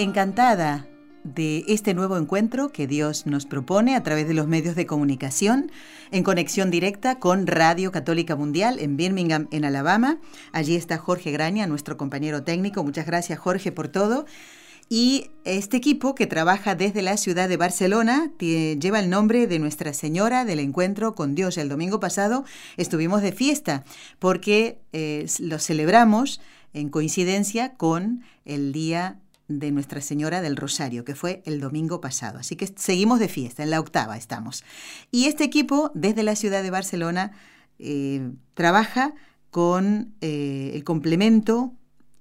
Encantada de este nuevo encuentro que Dios nos propone a través de los medios de comunicación en conexión directa con Radio Católica Mundial en Birmingham, en Alabama. Allí está Jorge Graña, nuestro compañero técnico. Muchas gracias Jorge por todo. Y este equipo que trabaja desde la ciudad de Barcelona lleva el nombre de Nuestra Señora del Encuentro con Dios. El domingo pasado estuvimos de fiesta porque eh, lo celebramos en coincidencia con el Día de Nuestra Señora del Rosario, que fue el domingo pasado. Así que seguimos de fiesta, en la octava estamos. Y este equipo, desde la ciudad de Barcelona, eh, trabaja con eh, el complemento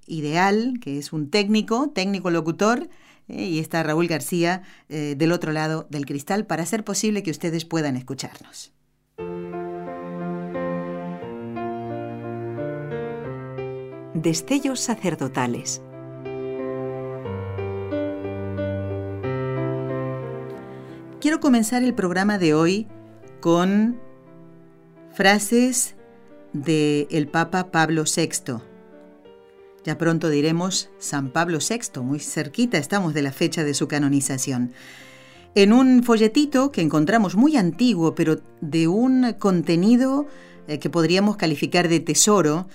ideal, que es un técnico, técnico locutor, eh, y está Raúl García del otro lado del cristal para hacer posible que ustedes puedan escucharnos. Destellos sacerdotales. Quiero comenzar el programa de hoy con frases del el Papa Pablo VI ya pronto diremos San Pablo VI, muy cerquita estamos de la fecha de su canonización. En un folletito que encontramos muy antiguo, pero de un contenido eh, que podríamos calificar de tesoro,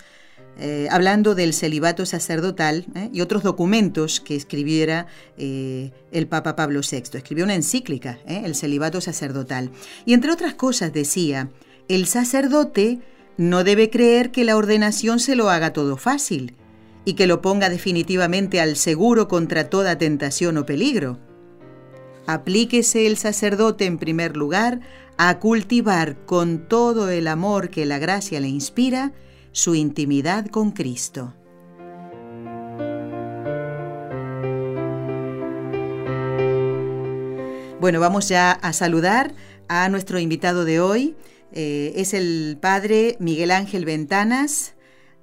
eh, hablando del celibato sacerdotal eh, y otros documentos que escribiera el Papa Pablo VI. Escribió una encíclica, el celibato sacerdotal. Y entre otras cosas decía, el sacerdote no debe creer que la ordenación se lo haga todo fácil y que lo ponga definitivamente al seguro contra toda tentación o peligro. Aplíquese el sacerdote en primer lugar a cultivar con todo el amor que la gracia le inspira su intimidad con Cristo. Bueno, vamos ya a saludar a nuestro invitado de hoy. Eh, es el padre Miguel Ángel Ventanas,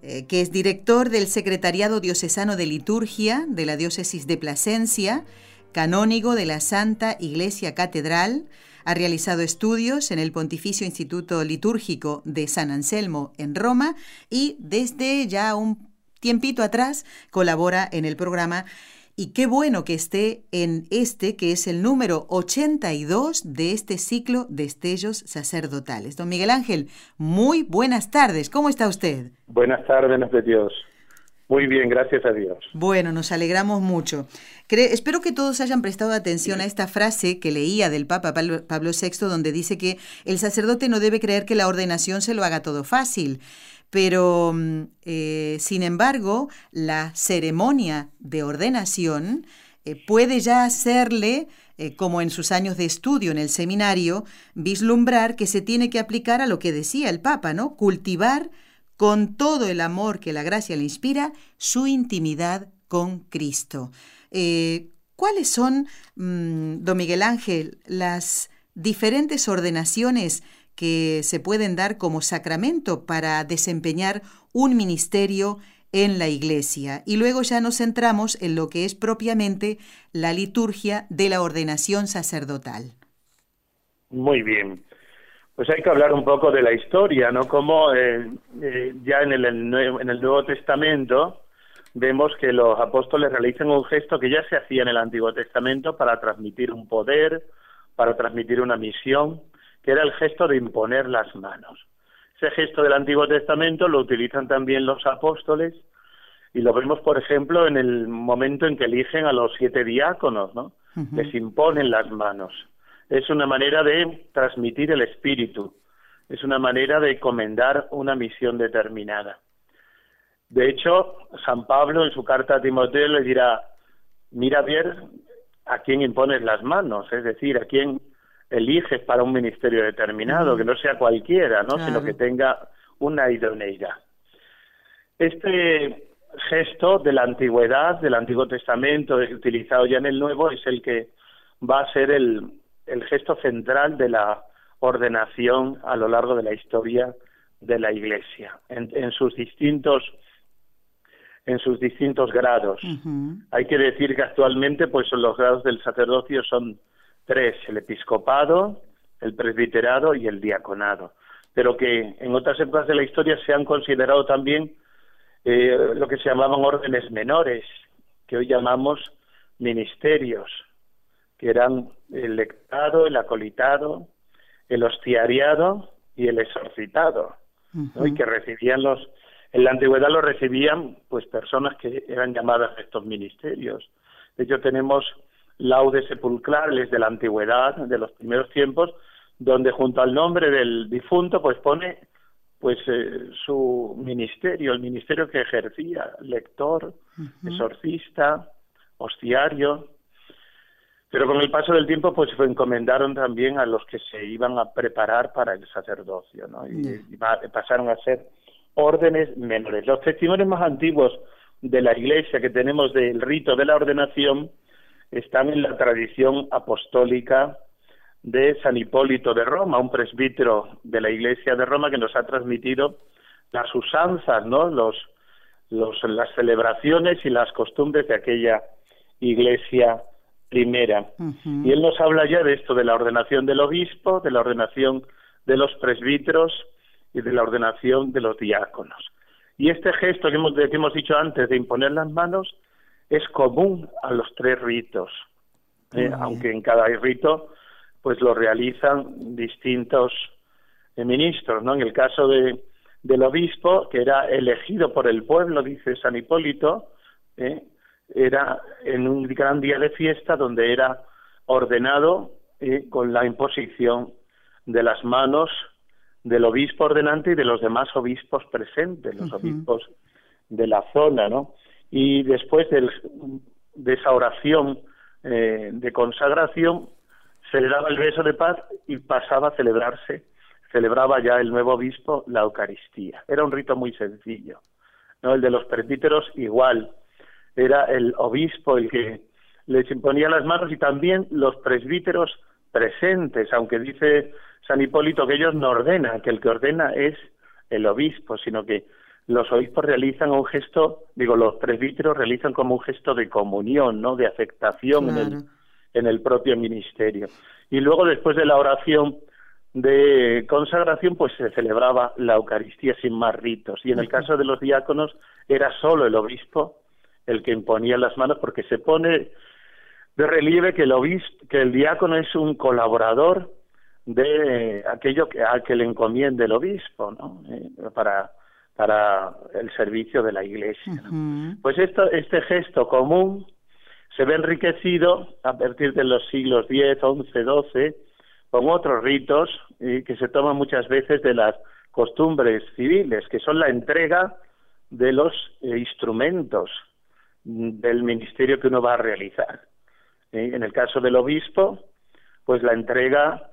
eh, que es director del Secretariado Diocesano de Liturgia de la Diócesis de Plasencia, canónigo de la Santa Iglesia Catedral, ha realizado estudios en el Pontificio Instituto Litúrgico de San Anselmo en Roma y desde ya un tiempito atrás colabora en el programa y qué bueno que esté en este, que es el número 82 de este ciclo de estellos sacerdotales. Don Miguel Ángel, muy buenas tardes. ¿Cómo está usted? Buenas tardes, de Dios. Muy bien, gracias a Dios. Bueno, nos alegramos mucho. espero que todos hayan prestado atención a esta frase que leía del Papa Pablo, Pablo VI, donde dice que el sacerdote no debe creer que la ordenación se lo haga todo fácil pero mm, eh, sin embargo la ceremonia de ordenación eh, puede ya hacerle, eh, como en sus años de estudio en el seminario, vislumbrar que se tiene que aplicar a lo que decía el Papa, ¿no? Cultivar con todo el amor que la gracia le inspira su intimidad con Cristo. ¿Cuáles son, mm, don Miguel Ángel, las diferentes ordenaciones que se pueden dar como sacramento para desempeñar un ministerio en la iglesia. Y luego ya nos centramos en lo que es propiamente la liturgia de la ordenación sacerdotal. Muy bien. Pues hay que hablar un poco de la historia, ¿no? Como eh, eh, ya en el, en el Nuevo Testamento vemos que los apóstoles realizan un gesto que ya se hacía en el Antiguo Testamento para transmitir un poder, para transmitir una misión que era el gesto de imponer las manos. Ese gesto del Antiguo Testamento lo utilizan también los apóstoles y lo vemos, por ejemplo, en el momento en que eligen a los siete diáconos, ¿no? Les imponen las manos. Es una manera de transmitir el espíritu, es una manera de encomendar una misión determinada. De hecho, San Pablo en su carta a Timoteo le dirá, mira bien a quién impones las manos, es decir, a quién eliges para un ministerio determinado, que no sea cualquiera, ¿no? sino que tenga una idoneidad. Este gesto de la antigüedad, del Antiguo Testamento, utilizado ya en el Nuevo, es el que va a ser el, el gesto central de la ordenación a lo largo de la historia de la Iglesia, en, sus distintos en sus distintos grados. Hay que decir que actualmente pues los grados del sacerdocio son tres, el episcopado, el presbiterado y el diaconado, pero que en otras épocas de la historia se han considerado también eh, lo que se llamaban órdenes menores, que hoy llamamos ministerios, que eran el lectado, el acolitado, el hostiariado y el exorcitado, y que recibían los, en la antigüedad lo recibían pues personas que eran llamadas a estos ministerios. De hecho tenemos laudes sepulcrales de la antigüedad, de los primeros tiempos, donde junto al nombre del difunto pues pone pues eh, su ministerio, el ministerio que ejercía, lector, exorcista, hostiario, pero con el paso del tiempo, pues se encomendaron también a los que se iban a preparar para el sacerdocio, ¿no? Y, pasaron a ser órdenes menores. Los testimonios más antiguos de la Iglesia que tenemos del rito de la ordenación están en la tradición apostólica de San Hipólito de Roma, un presbítero de la Iglesia de Roma que nos ha transmitido las usanzas, ¿no? Los, los, las celebraciones y las costumbres de aquella Iglesia primera. Y él nos habla ya de esto, de la ordenación del obispo, de la ordenación de los presbíteros y de la ordenación de los diáconos. Y este gesto que hemos, que hemos dicho antes de imponer las manos es común a los tres ritos, ¿eh? aunque en cada rito pues lo realizan distintos eh, ministros, ¿no? En el caso de, del obispo, que era elegido por el pueblo, dice San Hipólito, ¿eh? Era en un gran día de fiesta donde era ordenado eh, con la imposición de las manos del obispo ordenante y de los demás obispos presentes, los obispos de la zona, ¿no? Y después de esa oración eh, de consagración, se le daba el beso de paz y pasaba a celebrarse, celebraba ya el nuevo obispo la Eucaristía. Era un rito muy sencillo, ¿no? El de los presbíteros igual, era el obispo el que les imponía las manos y también los presbíteros presentes, aunque dice San Hipólito que ellos no ordenan, que el que ordena es el obispo, sino que los obispos realizan un gesto, digo, los presbíteros realizan como un gesto de comunión, ¿no? De aceptación en, el, en el propio ministerio. Y luego, después de la oración de consagración, pues se celebraba la Eucaristía sin más ritos. Y en el caso de los diáconos, era solo el obispo el que imponía las manos, porque se pone de relieve que el obispo, que el diácono es un colaborador de aquello que, a que le encomiende el obispo, ¿no? Eh, para para el servicio de la Iglesia. Pues esto, este gesto común se ve enriquecido a partir de los siglos X, XI, XII, con otros ritos eh, que se toman muchas veces de las costumbres civiles, que son la entrega de los eh, instrumentos del ministerio que uno va a realizar. ¿Eh? En el caso del obispo, pues la entrega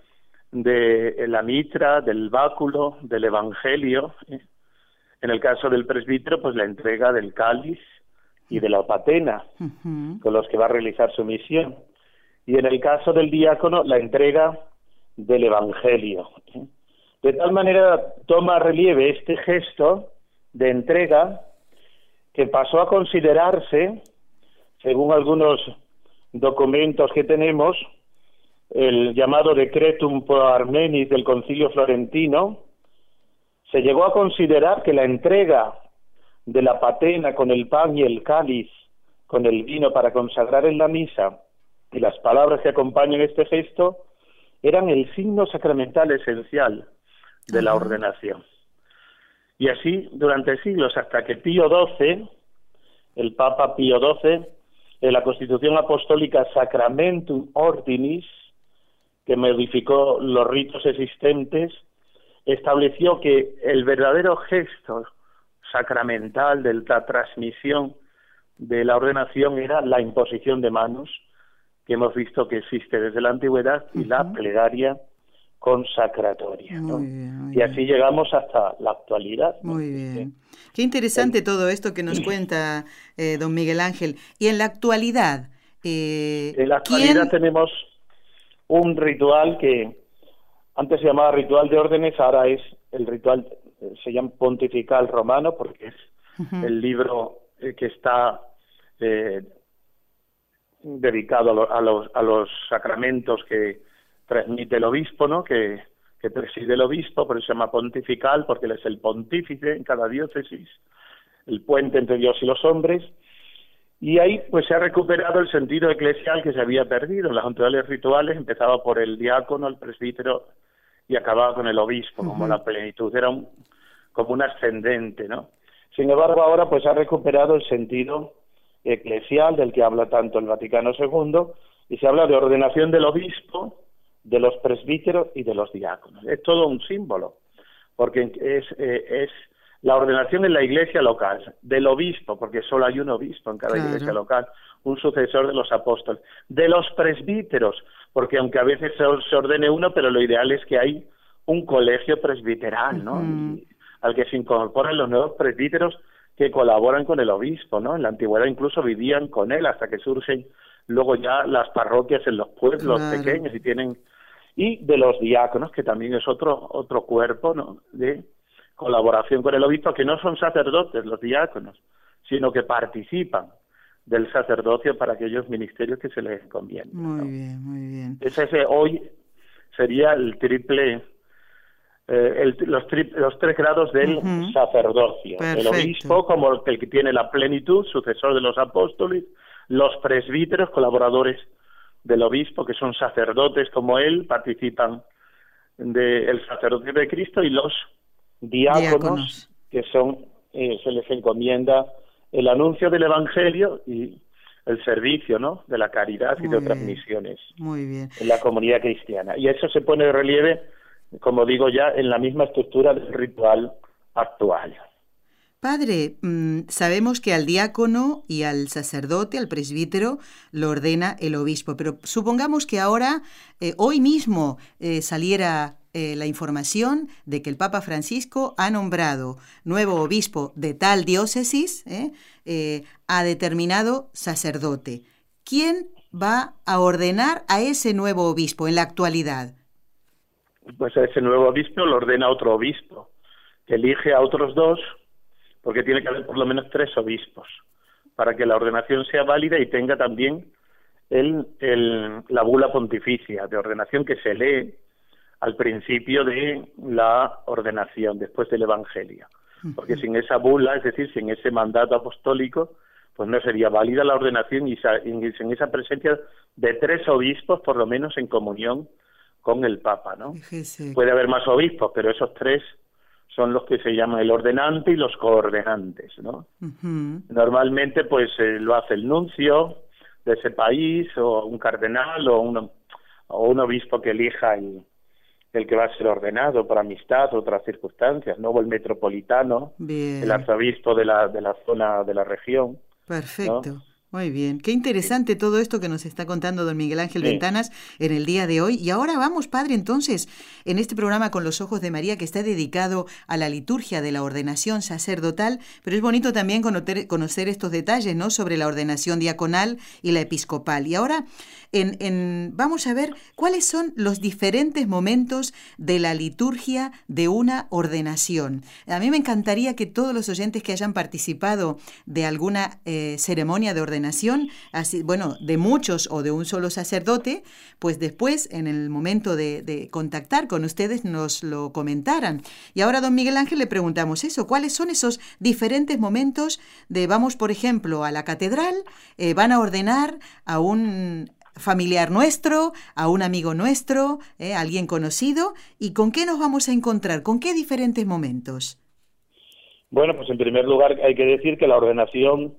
de la mitra, del báculo, del evangelio. ¿eh? En el caso del presbítero, pues la entrega del cáliz y de la patena, con los que va a realizar su misión. Y en el caso del diácono, la entrega del evangelio. ¿eh? De tal manera toma relieve este gesto de entrega que pasó a considerarse, según algunos documentos que tenemos, el llamado Decretum pro Armenis del Concilio Florentino, se llegó a considerar que la entrega de la patena con el pan y el cáliz, con el vino para consagrar en la misa, y las palabras que acompañan este gesto, eran el signo sacramental esencial de la ordenación. Y así durante siglos, hasta que Pío XII, el Papa Pío XII, en la Constitución Apostólica Sacramentum Ordinis, que modificó los ritos existentes, estableció que el verdadero gesto sacramental de la transmisión de la ordenación era la imposición de manos, que hemos visto que existe desde la antigüedad, y la plegaria consacratoria. y así llegamos hasta la actualidad. Muy bien. Qué interesante todo esto que nos cuenta eh, don Miguel Ángel. Y en la actualidad... Eh, en la actualidad tenemos un ritual que antes se llamaba ritual de órdenes, ahora es el ritual, eh, se llama pontifical romano porque es el libro eh, que está dedicado a, los, a los sacramentos que transmite el obispo, ¿no? Que, que preside el obispo, por eso se llama pontifical, porque él es el pontífice en cada diócesis, el puente entre Dios y los hombres, y ahí pues se ha recuperado el sentido eclesial que se había perdido. En las rituales rituales empezaba por el diácono, el presbítero y acababa con el obispo, como la plenitud, era un, como un ascendente, ¿no? Sin embargo, ahora pues ha recuperado el sentido eclesial del que habla tanto el Vaticano II y se habla de ordenación del obispo, de los presbíteros y de los diáconos. Es todo un símbolo, porque es, eh, es la ordenación en la iglesia local, del obispo, porque solo hay un obispo en cada iglesia local, un sucesor de los apóstoles, de los presbíteros, porque aunque a veces se ordene uno, pero lo ideal es que hay un colegio presbiteral, ¿no? Al que se incorporan los nuevos presbíteros que colaboran con el obispo, ¿no? En la antigüedad incluso vivían con él hasta que surgen luego ya las parroquias en los pueblos pequeños y tienen y de los diáconos que también es otro otro cuerpo, ¿no? De colaboración con el obispo que no son sacerdotes los diáconos, sino que participan del sacerdocio para aquellos ministerios que se les conviene. Muy bien, muy bien. Ese, hoy sería el triple eh, los, los, tres grados del sacerdocio. El obispo como el que tiene la plenitud, sucesor de los apóstoles, los presbíteros, colaboradores del obispo, que son sacerdotes como él, participan del sacerdocio de Cristo, y los diáconos, que son, eh, se les encomienda el anuncio del Evangelio y el servicio, ¿no? De la caridad y de otras misiones Muy bien. en la comunidad cristiana. Y eso se pone de relieve como digo ya, en la misma estructura del ritual actual. Padre, mm, sabemos que al diácono y al sacerdote, al presbítero, lo ordena el obispo, pero supongamos que ahora, eh, hoy mismo, eh, saliera eh, la información de que el Papa Francisco ha nombrado nuevo obispo de tal diócesis a determinado sacerdote. ¿Quién va a ordenar a ese nuevo obispo en la actualidad? pues ese nuevo obispo lo ordena otro obispo, que elige a otros dos, porque tiene que haber por lo menos tres obispos, para que la ordenación sea válida y tenga también el, el, la bula pontificia de ordenación que se lee al principio de la ordenación, después del Evangelio. Porque sin esa bula, es decir, sin ese mandato apostólico, pues no sería válida la ordenación y sin esa presencia de tres obispos, por lo menos en comunión con el Papa, ¿no? Puede haber más obispos, pero esos tres son los que se llaman el ordenante y los coordenantes, ¿no? Normalmente, pues eh, lo hace el nuncio de ese país o un cardenal o, uno, o un obispo que elija el, el que va a ser ordenado por amistad o otras circunstancias, ¿no? O el metropolitano, el arzobispo de la, de la zona de la región. Perfecto. Muy bien, qué interesante todo esto que nos está contando don Miguel Ángel Ventanas en el día de hoy. Y ahora vamos, padre, entonces, en este programa con los ojos de María que está dedicado a la liturgia de la ordenación sacerdotal, pero es bonito también conocer, conocer estos detalles, ¿no? Sobre la ordenación diaconal y la episcopal. Y ahora en, en, vamos a ver cuáles son los diferentes momentos de la liturgia de una ordenación. A mí me encantaría que todos los oyentes que hayan participado de alguna eh, ceremonia de ordenación, nación, así, bueno, de muchos o de un solo sacerdote, pues después, en el momento de, contactar con ustedes, nos lo comentaran. Y ahora, don Miguel Ángel, le preguntamos eso, ¿cuáles son esos diferentes momentos de, vamos, por ejemplo, a la catedral, eh, van a ordenar a un familiar nuestro, a un amigo nuestro, eh, alguien conocido, y con qué nos vamos a encontrar, con qué diferentes momentos. Bueno, pues en primer lugar hay que decir que la ordenación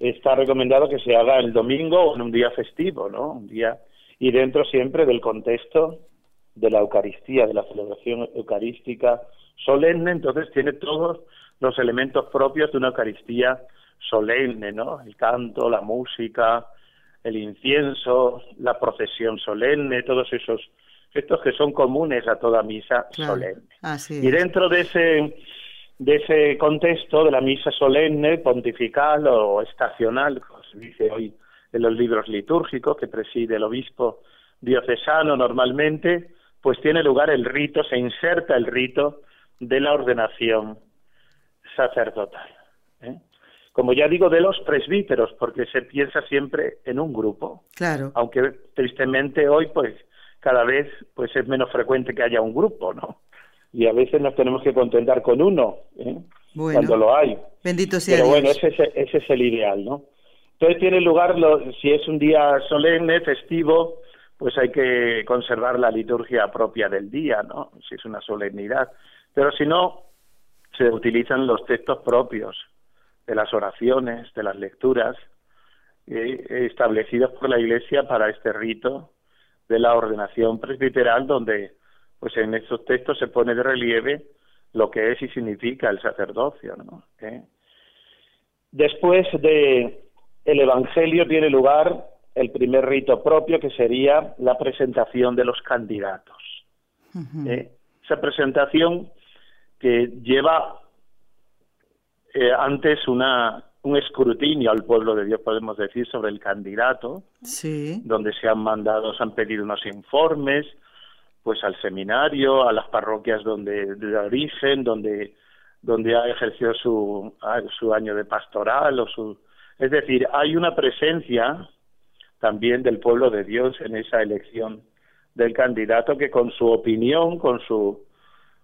está recomendado que se haga el domingo o en un día festivo, ¿no? Un día y dentro siempre del contexto de la Eucaristía, de la celebración eucarística solemne, entonces tiene todos los elementos propios de una Eucaristía solemne, ¿no? El canto, la música, el incienso, la procesión solemne, todos esos estos que son comunes a toda misa solemne. y dentro de ese de ese contexto de la misa solemne, pontifical o estacional, como se dice hoy en los libros litúrgicos que preside el obispo diocesano normalmente, pues tiene lugar el rito, se inserta el rito de la ordenación sacerdotal. ¿eh? Como ya digo, de los presbíteros, porque se piensa siempre en un grupo. Claro. Aunque tristemente hoy, pues, cada vez pues es menos frecuente que haya un grupo, ¿no? y a veces nos tenemos que contentar con uno, ¿eh? cuando lo hay. Bendito sea Pero bueno, ese, ese, es el ideal, ¿no? Entonces tiene lugar, si es un día solemne, festivo, pues hay que conservar la liturgia propia del día, ¿no? Si es una solemnidad. Pero si no, se utilizan los textos propios de las oraciones, de las lecturas, eh, establecidos por la Iglesia para este rito de la ordenación presbiteral, donde pues en estos textos se pone de relieve lo que es y significa el sacerdocio, ¿no? ¿Eh? Después de el Evangelio tiene lugar el primer rito propio que sería la presentación de los candidatos. ¿Eh? Esa presentación que lleva eh, antes una un escrutinio al pueblo de Dios, podemos decir, sobre el candidato, sí. donde se han mandado, se han pedido unos informes, pues al seminario, a las parroquias donde de origen, donde donde ha ejercido su, su año de pastoral o su es decir, hay una presencia también del pueblo de Dios en esa elección del candidato que con su opinión, con su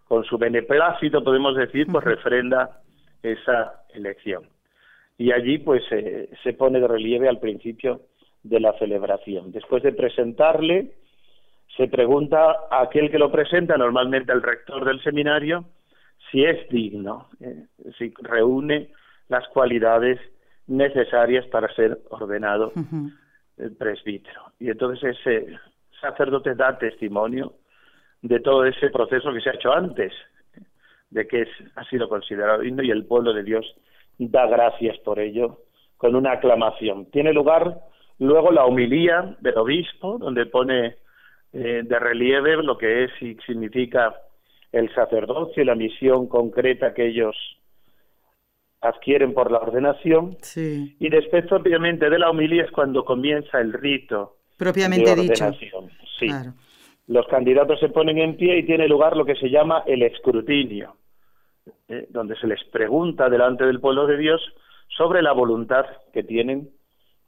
con su beneplácito, podemos decir, pues refrenda esa elección. Y allí pues se pone de relieve al principio de la celebración. Después de presentarle, se pregunta a aquel que lo presenta, normalmente al rector del seminario, si es digno, eh, si reúne las cualidades necesarias para ser ordenado el presbítero. Y entonces ese sacerdote da testimonio de todo ese proceso que se ha hecho antes, de que es, ha sido considerado digno y el pueblo de Dios da gracias por ello con una aclamación. Tiene lugar luego la homilía del obispo, donde pone eh, de relieve lo que es y significa el sacerdocio y la misión concreta que ellos adquieren por la ordenación. Y después, obviamente, de la homilía es cuando comienza el rito propiamente de ordenación. Sí. Los candidatos se ponen en pie y tiene lugar lo que se llama el escrutinio, eh, donde se les pregunta delante del pueblo de Dios sobre la voluntad que tienen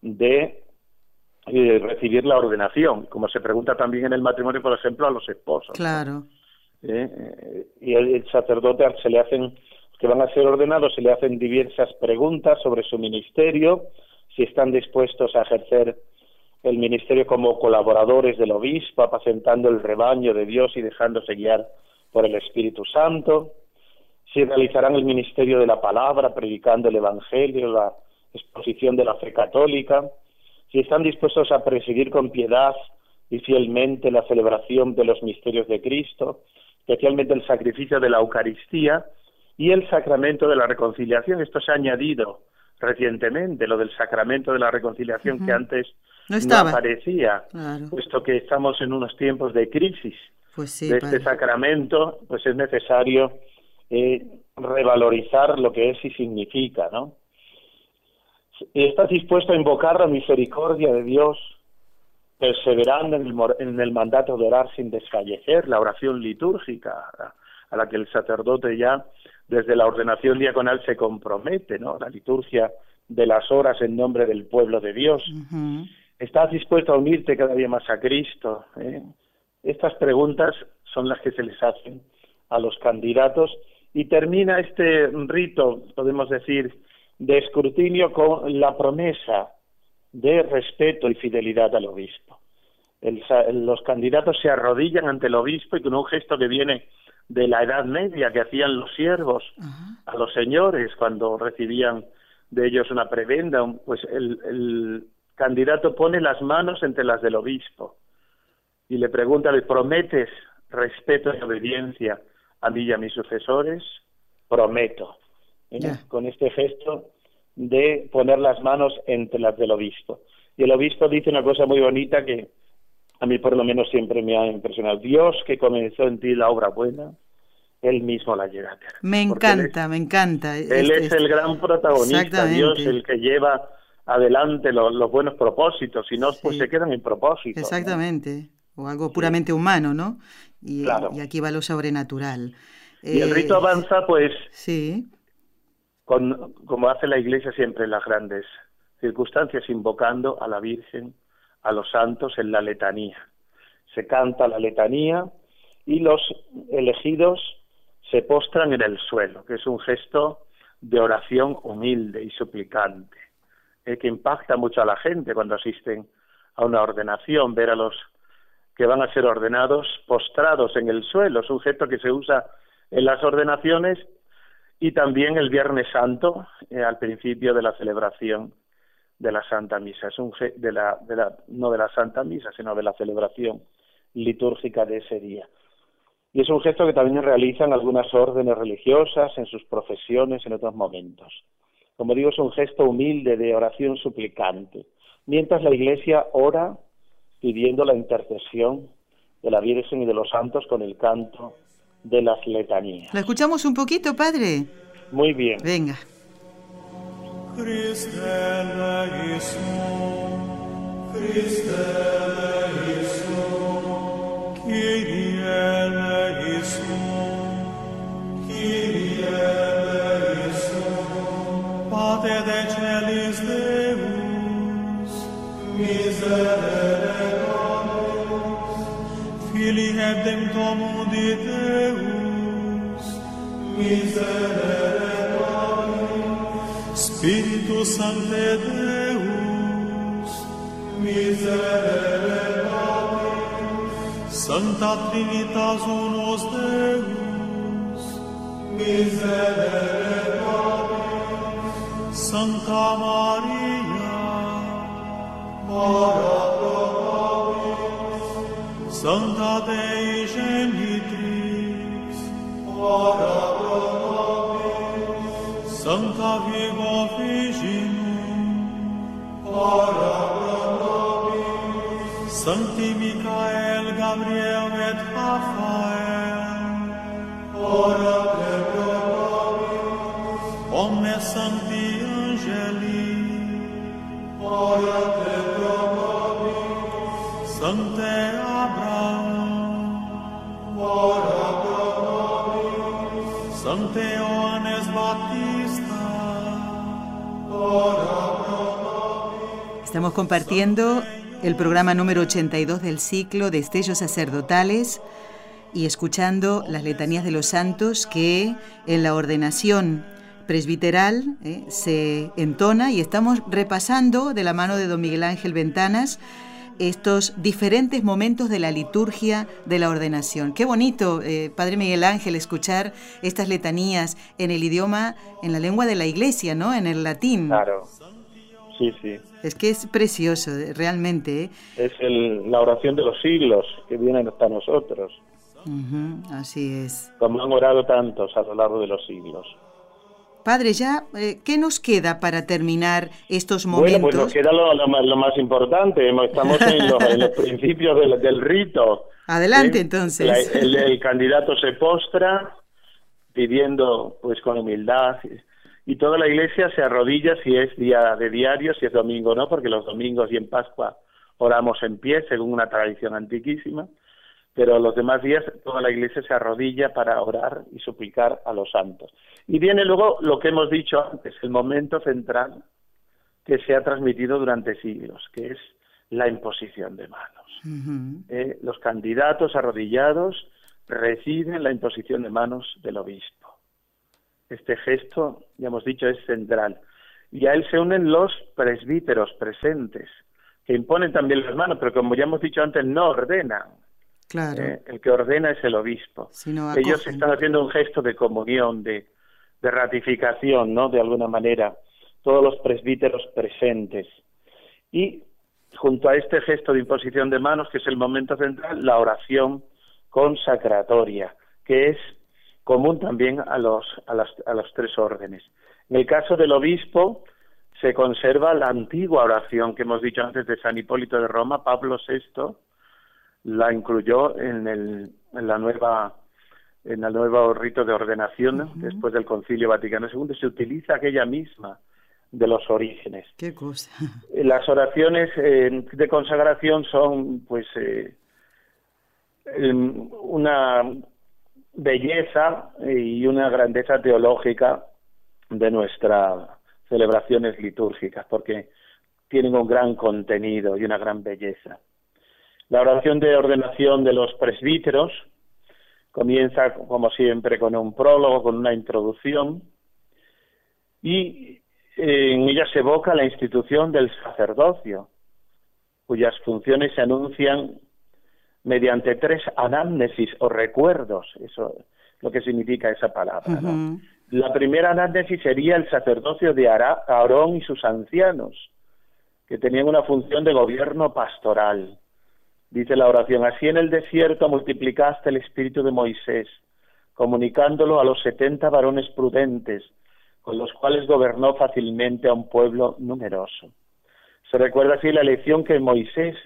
de y recibir la ordenación, como se pregunta también en el matrimonio, por ejemplo, a los esposos. Claro. ¿Eh? Eh, y el, sacerdote se le hacen, que van a ser ordenados, se le hacen diversas preguntas sobre su ministerio, si están dispuestos a ejercer el ministerio como colaboradores del obispo, apacentando el rebaño de Dios y dejándose guiar por el Espíritu Santo, si realizarán el ministerio de la palabra, predicando el Evangelio, la exposición de la fe católica, si están dispuestos a perseguir con piedad y fielmente la celebración de los misterios de Cristo, especialmente el sacrificio de la Eucaristía y el sacramento de la reconciliación. Esto se ha añadido recientemente, lo del sacramento de la reconciliación que antes no, aparecía, puesto que estamos en unos tiempos de crisis. Pues de este sacramento, pues es necesario eh, revalorizar lo que es y significa, ¿no? ¿Estás dispuesto a invocar la misericordia de Dios, perseverando en el, en el mandato de orar sin desfallecer, la oración litúrgica a la que el sacerdote ya desde la ordenación diaconal se compromete, ¿no? La liturgia de las horas en nombre del pueblo de Dios. ¿Estás dispuesto a unirte cada día más a Cristo? ¿Eh? Estas preguntas son las que se les hacen a los candidatos y termina este rito, podemos decir, de escrutinio con la promesa de respeto y fidelidad al obispo. los candidatos se arrodillan ante el obispo y con un gesto que viene de la Edad Media que hacían los siervos a los señores cuando recibían de ellos una prebenda, pues el, el candidato pone las manos entre las del obispo y le pregunta, ¿le prometes respeto y obediencia a mí y a mis sucesores? Prometo. ¿Eh? con este gesto de poner las manos entre las del obispo. Y el obispo dice una cosa muy bonita que a mí por lo menos siempre me ha impresionado. Dios que comenzó en ti la obra buena, él mismo la llega a terminar. Me encanta, me encanta. Él es el gran protagonista, Dios el que lleva adelante los, buenos propósitos, si no, pues se quedan en propósito. Exactamente, o algo puramente humano, ¿no? Y, y, aquí va lo sobrenatural. Y el rito eh, avanza, pues, sí. Con, como hace la Iglesia siempre en las grandes circunstancias, invocando a la Virgen, a los santos en la letanía. Se canta la letanía y los elegidos se postran en el suelo, que es un gesto de oración humilde y suplicante, eh, que impacta mucho a la gente cuando asisten a una ordenación, ver a los que van a ser ordenados postrados en el suelo, es un gesto que se usa en las ordenaciones y también el Viernes Santo, eh, al principio de la celebración de la Santa Misa, es un de la, de la, no de la Santa Misa, sino de la celebración litúrgica de ese día. Y es un gesto que también realizan algunas órdenes religiosas en sus profesiones en otros momentos. Como digo, es un gesto humilde de oración suplicante, mientras la Iglesia ora pidiendo la intercesión de la Virgen y de los santos con el canto de las letanías. ¿La escuchamos un poquito, padre? Muy bien. Venga. Pater de celis Deus, miserere nobis, Filii Deus, miserere Domini. Spiritus Sancte Deus, miserere Domini. Sancta Trinitas Unus Deus, miserere Domini. Santa Maria, ora pro nobis, Santa Dei Genitrix, ora Santa Virgo Virginum, ora pro nobis, Sancti Michael, Gabriel et Raphael, ora pro nobis, omnes sancti angeli, ora pro nobis, Sancte Abraham, ora pro nobis, Sancte Estamos compartiendo el programa número 82 del ciclo Destellos Sacerdotales y escuchando las letanías de los santos que en la ordenación presbiteral eh, se entona y estamos repasando de la mano de don Miguel Ángel Ventanas estos diferentes momentos de la liturgia de la ordenación. Qué bonito, eh, Padre Miguel Ángel, escuchar estas letanías en el idioma, en la lengua de la iglesia, ¿no? En el latín. Claro. Sí, sí. Es que es precioso, realmente. ¿eh? Es el, la oración de los siglos que vienen hasta nosotros, así es. como han orado tantos a lo largo de los siglos. Padre, ya, eh, ¿qué nos queda para terminar estos Bueno, momentos? pues nos queda lo, lo más, lo más importante. Estamos en los, en los principios del, del rito. Adelante, ¿Eh? entonces. La- el, el candidato se postra pidiendo, pues con humildad, y toda la iglesia se arrodilla si es día de diario, si es domingo no, porque los domingos y en Pascua oramos en pie, según una tradición antiquísima, pero los demás días toda la iglesia se arrodilla para orar y suplicar a los santos. Y viene luego lo que hemos dicho antes, el momento central que se ha transmitido durante siglos, que es la imposición de manos. Eh, los candidatos arrodillados reciben la imposición de manos del obispo. Este gesto, ya hemos dicho, es central. Y a él se unen los presbíteros presentes, que imponen también las manos, pero como ya hemos dicho antes, no ordenan. Claro. Eh, el que ordena es el obispo. Si no Ellos están haciendo un gesto de comunión, de, de ratificación, ¿no? De alguna manera, todos los presbíteros presentes. Y junto a este gesto de imposición de manos, que es el momento central, la oración consacratoria, que es común también a los, a las, a los tres órdenes. En el caso del obispo, se conserva la antigua oración que hemos dicho antes de San Hipólito de Roma, Pablo VI, la incluyó en, el, en la nueva en el nuevo rito de ordenación después del Concilio Vaticano II se utiliza aquella misma de los orígenes. Qué cosa. Las oraciones eh, de consagración son, pues, eh, em, una belleza y una grandeza teológica de nuestras celebraciones litúrgicas, porque tienen un gran contenido y una gran belleza. La oración de ordenación de los presbíteros comienza, como siempre, con un prólogo, con una introducción, y en ella se evoca la institución del sacerdocio, cuyas funciones se anuncian mediante tres anamnesis o recuerdos, eso es lo que significa esa palabra. La primera anamnesis sería el sacerdocio de Aarón y sus ancianos, que tenían una función de gobierno pastoral. Dice la oración, así en el desierto multiplicaste el espíritu de Moisés, comunicándolo a los setenta varones prudentes, con los cuales gobernó fácilmente a un pueblo numeroso. Se recuerda así la elección que Moisés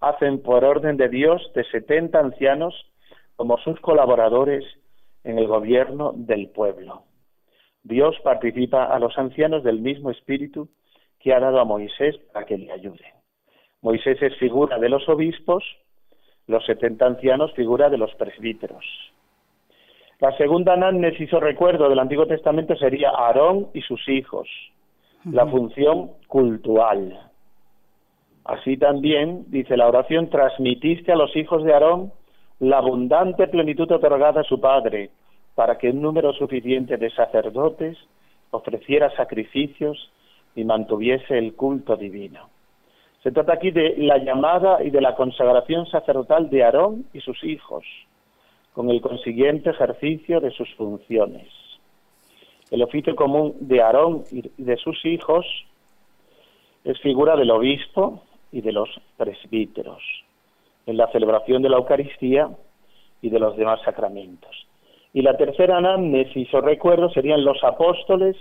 hacen por orden de Dios de setenta ancianos como sus colaboradores en el gobierno del pueblo. Dios participa a los ancianos del mismo espíritu que ha dado a Moisés para que le ayuden. Moisés es figura de los obispos, los setenta ancianos figura de los presbíteros. La segunda anamnesis o recuerdo del Antiguo Testamento sería Aarón y sus hijos, la función cultural. Así también, dice la oración, transmitiste a los hijos de Aarón la abundante plenitud otorgada a su padre, para que un número suficiente de sacerdotes ofreciera sacrificios y mantuviese el culto divino. Se trata aquí de la llamada y de la consagración sacerdotal de Aarón y sus hijos, con el consiguiente ejercicio de sus funciones. El oficio común de Aarón y de sus hijos es figura del obispo y de los presbíteros en la celebración de la Eucaristía y de los demás sacramentos. Y la tercera anamnesis o recuerdo serían los apóstoles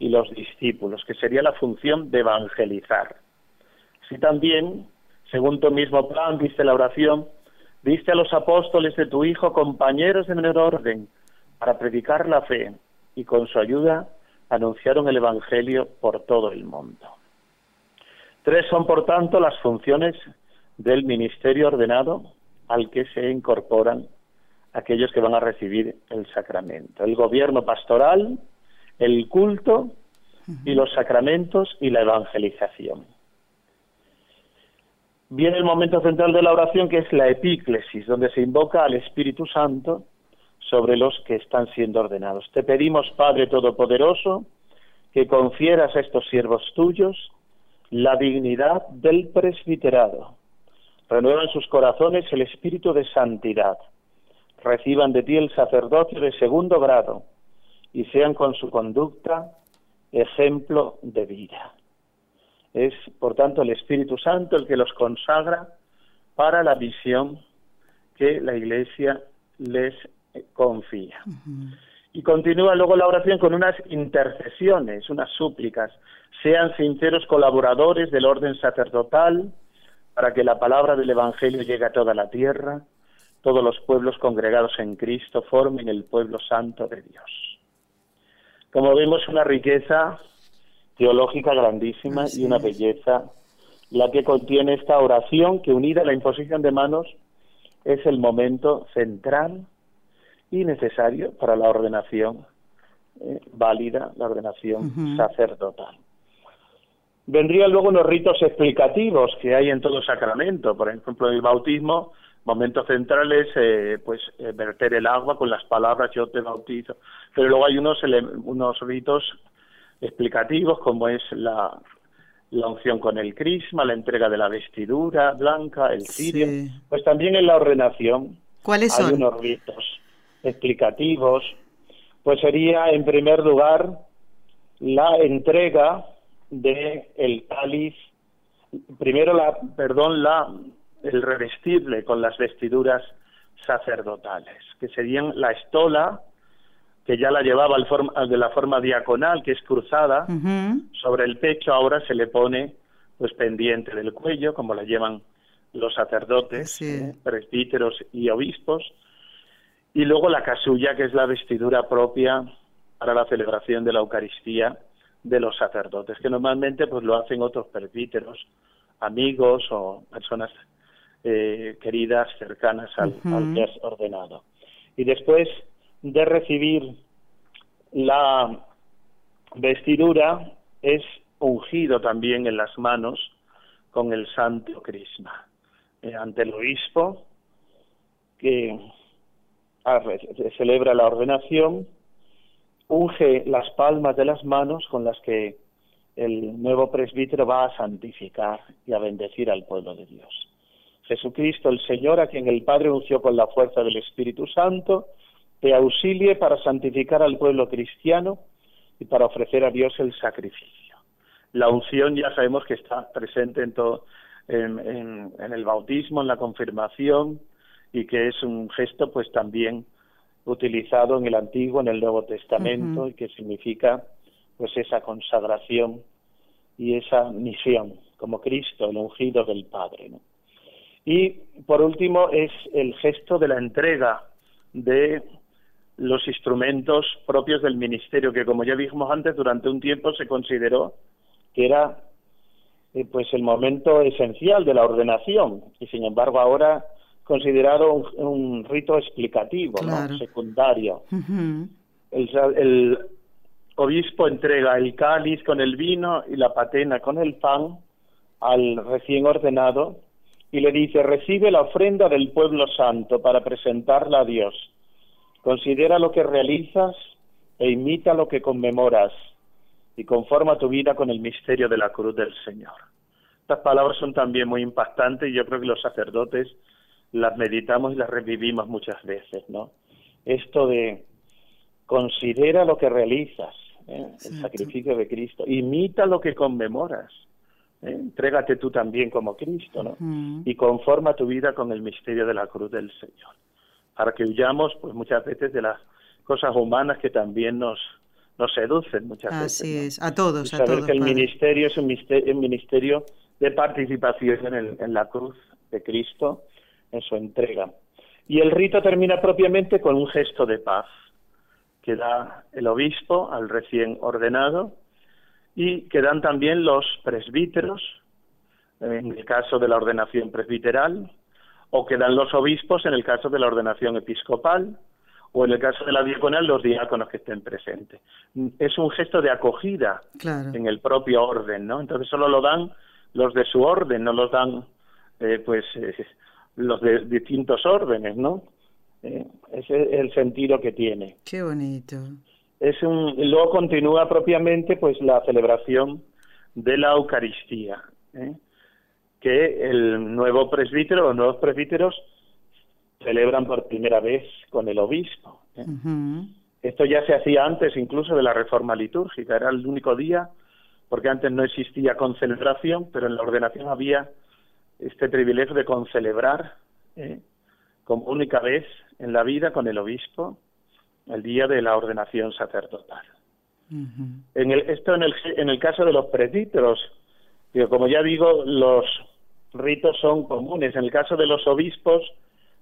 y los discípulos, que sería la función de evangelizar. Si también, según tu mismo plan, dice la oración, Diste a los apóstoles de tu Hijo compañeros de menor orden para predicar la fe y con su ayuda anunciaron el Evangelio por todo el mundo. Tres son, por tanto, las funciones del ministerio ordenado al que se incorporan aquellos que van a recibir el sacramento. El gobierno pastoral, el culto y los sacramentos y la evangelización viene el momento central de la oración que es la epíclesis, donde se invoca al Espíritu Santo sobre los que están siendo ordenados. Te pedimos, Padre Todopoderoso, que confieras a estos siervos tuyos la dignidad del presbiterado. Renueva en sus corazones el espíritu de santidad. Reciban de ti el sacerdocio de segundo grado y sean con su conducta ejemplo de vida. Es, por tanto, el Espíritu Santo el que los consagra para la visión que la Iglesia les confía. Y continúa luego la oración con unas intercesiones, unas súplicas. Sean sinceros colaboradores del orden sacerdotal para que la palabra del Evangelio llegue a toda la tierra, todos los pueblos congregados en Cristo formen el pueblo santo de Dios. Como vemos, una riqueza teológica grandísima y una belleza la que contiene esta oración que unida a la imposición de manos es el momento central y necesario para la ordenación eh, válida, la ordenación sacerdotal. Vendrían luego unos ritos explicativos que hay en todo sacramento, por ejemplo, en el bautismo, momentos centrales, eh, pues eh, verter el agua con las palabras yo te bautizo, pero luego hay unos, unos ritos explicativos como es la, la unción con el crisma, la entrega de la vestidura blanca, el cirio, pues también en la ordenación ¿Cuáles hay unos ritos explicativos, pues sería en primer lugar la entrega de el cáliz, primero la, perdón, la el revestible con las vestiduras sacerdotales, que serían la estola, que ya la llevaba de la forma diaconal, que es cruzada, sobre el pecho ahora se le pone pues pendiente del cuello, como la llevan los sacerdotes, eh, presbíteros y obispos, y luego la casulla, que es la vestidura propia para la celebración de la Eucaristía de los sacerdotes, que normalmente pues lo hacen otros presbíteros, amigos o personas eh, queridas, cercanas al, que has ordenado. Y después de recibir la vestidura, es ungido también en las manos con el santo crisma. Eh, ante el obispo, que celebra la ordenación, unge las palmas de las manos con las que el nuevo presbítero va a santificar y a bendecir al pueblo de Dios. Jesucristo, el Señor, a quien el Padre unció con la fuerza del Espíritu Santo, te auxilie para santificar al pueblo cristiano y para ofrecer a Dios el sacrificio. La unción ya sabemos que está presente en todo, en, el bautismo, en la confirmación, y que es un gesto pues también utilizado en el Antiguo, en el Nuevo Testamento, y que significa pues esa consagración y esa misión como Cristo, el ungido del Padre. Y por último es el gesto de la entrega de los instrumentos propios del ministerio, que como ya dijimos antes, durante un tiempo se consideró que era eh, pues el momento esencial de la ordenación y sin embargo ahora considerado un, rito explicativo, secundario. el, obispo entrega el cáliz con el vino y la patena con el pan al recién ordenado y le dice, recibe la ofrenda del pueblo santo para presentarla a Dios. Considera lo que realizas e imita lo que conmemoras y conforma tu vida con el misterio de la cruz del Señor. Estas palabras son también muy impactantes y yo creo que los sacerdotes las meditamos y las revivimos muchas veces, ¿no? Esto de considera lo que realizas, ¿eh? el sacrificio de Cristo, imita lo que conmemoras, ¿eh? entrégate tú también como Cristo, ¿no? Y conforma tu vida con el misterio de la cruz del Señor, para que huyamos, pues muchas veces de las cosas humanas que también nos nos seducen muchas veces. Así es, a todos, a todos. que el ministerio es un ministerio, de participación en, en la cruz de Cristo en su entrega. Y el rito termina propiamente con un gesto de paz que da el obispo al recién ordenado y que dan también los presbíteros, en el caso de la ordenación presbiteral, o que dan los obispos en el caso de la ordenación episcopal, o en el caso de la diaconal los diáconos que estén presentes. Es un gesto de acogida en el propio orden, ¿no? Entonces solo lo dan los de su orden, no los dan eh, pues eh, los de distintos órdenes, ¿no? Eh, ese es el sentido que tiene. Qué bonito. Es un, luego continúa propiamente pues la celebración de la Eucaristía, ¿eh? Que el nuevo presbítero, los nuevos presbíteros celebran por primera vez con el obispo. ¿eh? Esto ya se hacía antes incluso de la reforma litúrgica, era el único día, porque antes no existía concelebración, pero en la ordenación había este privilegio de concelebrar ¿eh? como única vez en la vida con el obispo el día de la ordenación sacerdotal. en el, esto en el, en el caso de los presbíteros, como ya digo, los ritos son comunes. En el caso de los obispos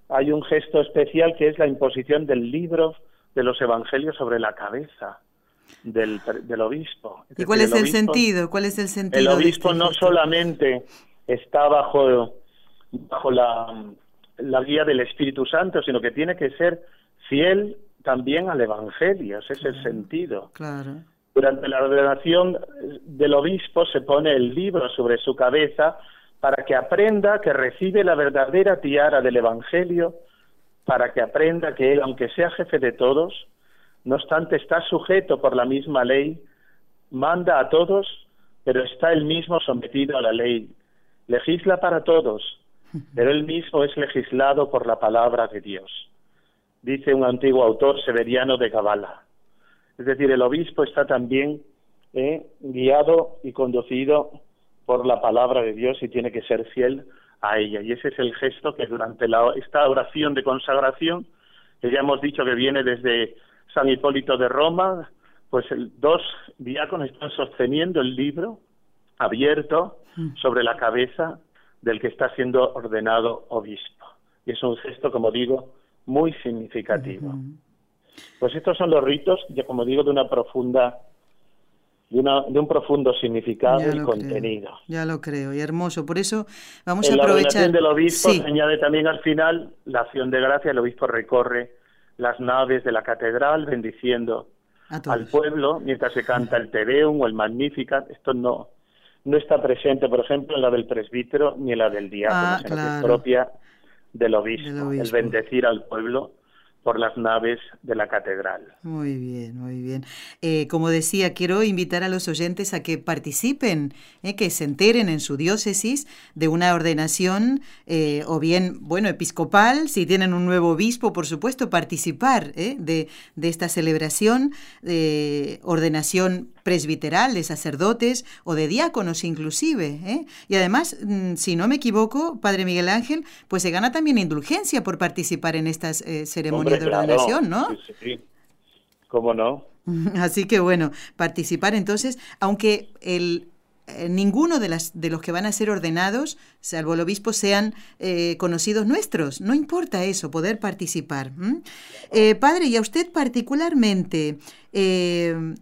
hay un gesto especial que es la imposición del libro de los evangelios sobre la cabeza del, del obispo. ¿Y cuál es el, sentido? ¿Cuál es el sentido? El obispo este no solamente está bajo, bajo la, la guía del Espíritu Santo, sino que tiene que ser fiel también al Evangelio, ese es el sentido. Claro. Durante la ordenación del obispo se pone el libro sobre su cabeza para que aprenda que recibe la verdadera tiara del Evangelio, para que aprenda que él, aunque sea jefe de todos, no obstante está sujeto por la misma ley, manda a todos, pero está él mismo sometido a la ley legisla para todos, pero él mismo es legislado por la palabra de Dios, dice un antiguo autor severiano de Gabala. Es decir, el obispo está también eh, guiado y conducido por la palabra de Dios y tiene que ser fiel a ella. Y ese es el gesto que durante la, esta oración de consagración, que ya hemos dicho que viene desde San Hipólito de Roma, pues dos diáconos están sosteniendo el libro abierto mm. sobre la cabeza del que está siendo ordenado obispo. Y es un gesto, como digo, muy significativo. Pues estos son los ritos, ya como digo, de una profunda de, una, de un profundo significado y contenido. ya lo creo, y hermoso. Por eso vamos a aprovechar. En la del obispo se añade también al final la acción de gracia. El obispo recorre las naves de la catedral bendiciendo al pueblo mientras se canta el Te Deum o el Magnificat. Esto no, no está presente, por ejemplo, en la del presbítero ni en la del diácono, ah, es propia del obispo, el bendecir al pueblo por las naves de la catedral. Muy bien, muy bien. Eh, como decía, quiero invitar a los oyentes a que participen, eh, que se enteren en su diócesis de una ordenación, eh, o bien, bueno, episcopal, si tienen un nuevo obispo, por supuesto, participar de, de, esta celebración de ordenación presbiteral, de sacerdotes o de diáconos inclusive. ¿eh? Y además, mm, si no me equivoco, Padre Miguel Ángel, pues se gana también indulgencia por participar en estas eh, ceremonias de ordenación, ¿no? Sí, sí. ¿Cómo no? Así que bueno, participar entonces, aunque el eh, ninguno de, las, de los que van a ser ordenados, salvo el obispo, sean conocidos nuestros. No importa eso, poder participar. padre, y a usted particularmente, eh,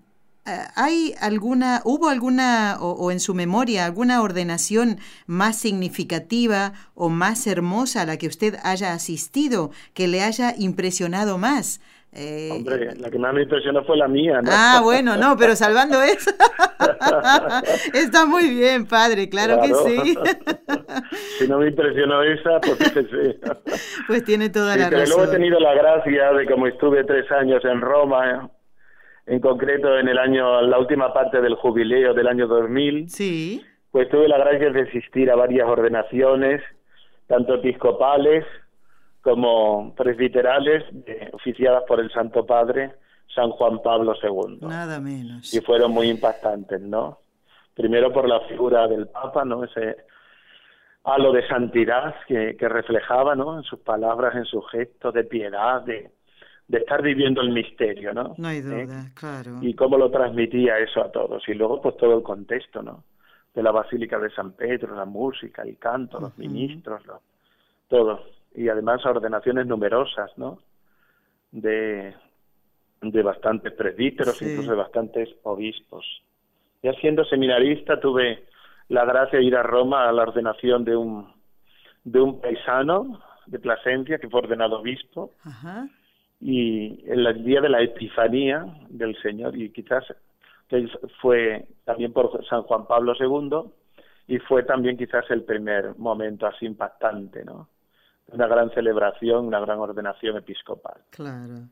¿Hay alguna, hubo alguna, o, en su memoria, alguna ordenación más significativa o más hermosa a la que usted haya asistido, que le haya impresionado más? Eh, Hombre, la que más me impresionó fue la mía, ¿no? Ah, bueno, no, pero salvando eso. Está muy bien, padre, claro, que sí. si no me impresionó esa, pues fíjese. Pues tiene toda la razón. Luego he tenido la gracia de como estuve tres años en Roma, en concreto en el año, la última parte del jubileo del año 2000, sí. pues tuve la gracia de asistir a varias ordenaciones, tanto episcopales como presbiterales, oficiadas por el Santo Padre San Juan Pablo II. Nada menos. Y fueron muy impactantes, ¿no? Primero por la figura del Papa, ¿no? Ese halo de santidad que, que reflejaba, ¿no? En sus palabras, en sus gestos de piedad, de, de estar viviendo el misterio, ¿no? No hay ¿Eh? duda, claro. Y cómo lo transmitía eso a todos. Y luego, pues todo el contexto, ¿no? De la Basílica de San Pedro, la música, el canto, los ministros, lo, todo. Y además ordenaciones numerosas, ¿no? De, de bastantes presbíteros, incluso de bastantes obispos. Ya siendo seminarista tuve la gracia de ir a Roma a la ordenación de un, de un paisano de Plasencia que fue ordenado obispo. Ajá y el día de la Epifanía del Señor, y quizás que fue también por San Juan Pablo II, y fue también quizás el primer momento así impactante, ¿no? Una gran celebración, una gran ordenación episcopal. Claro,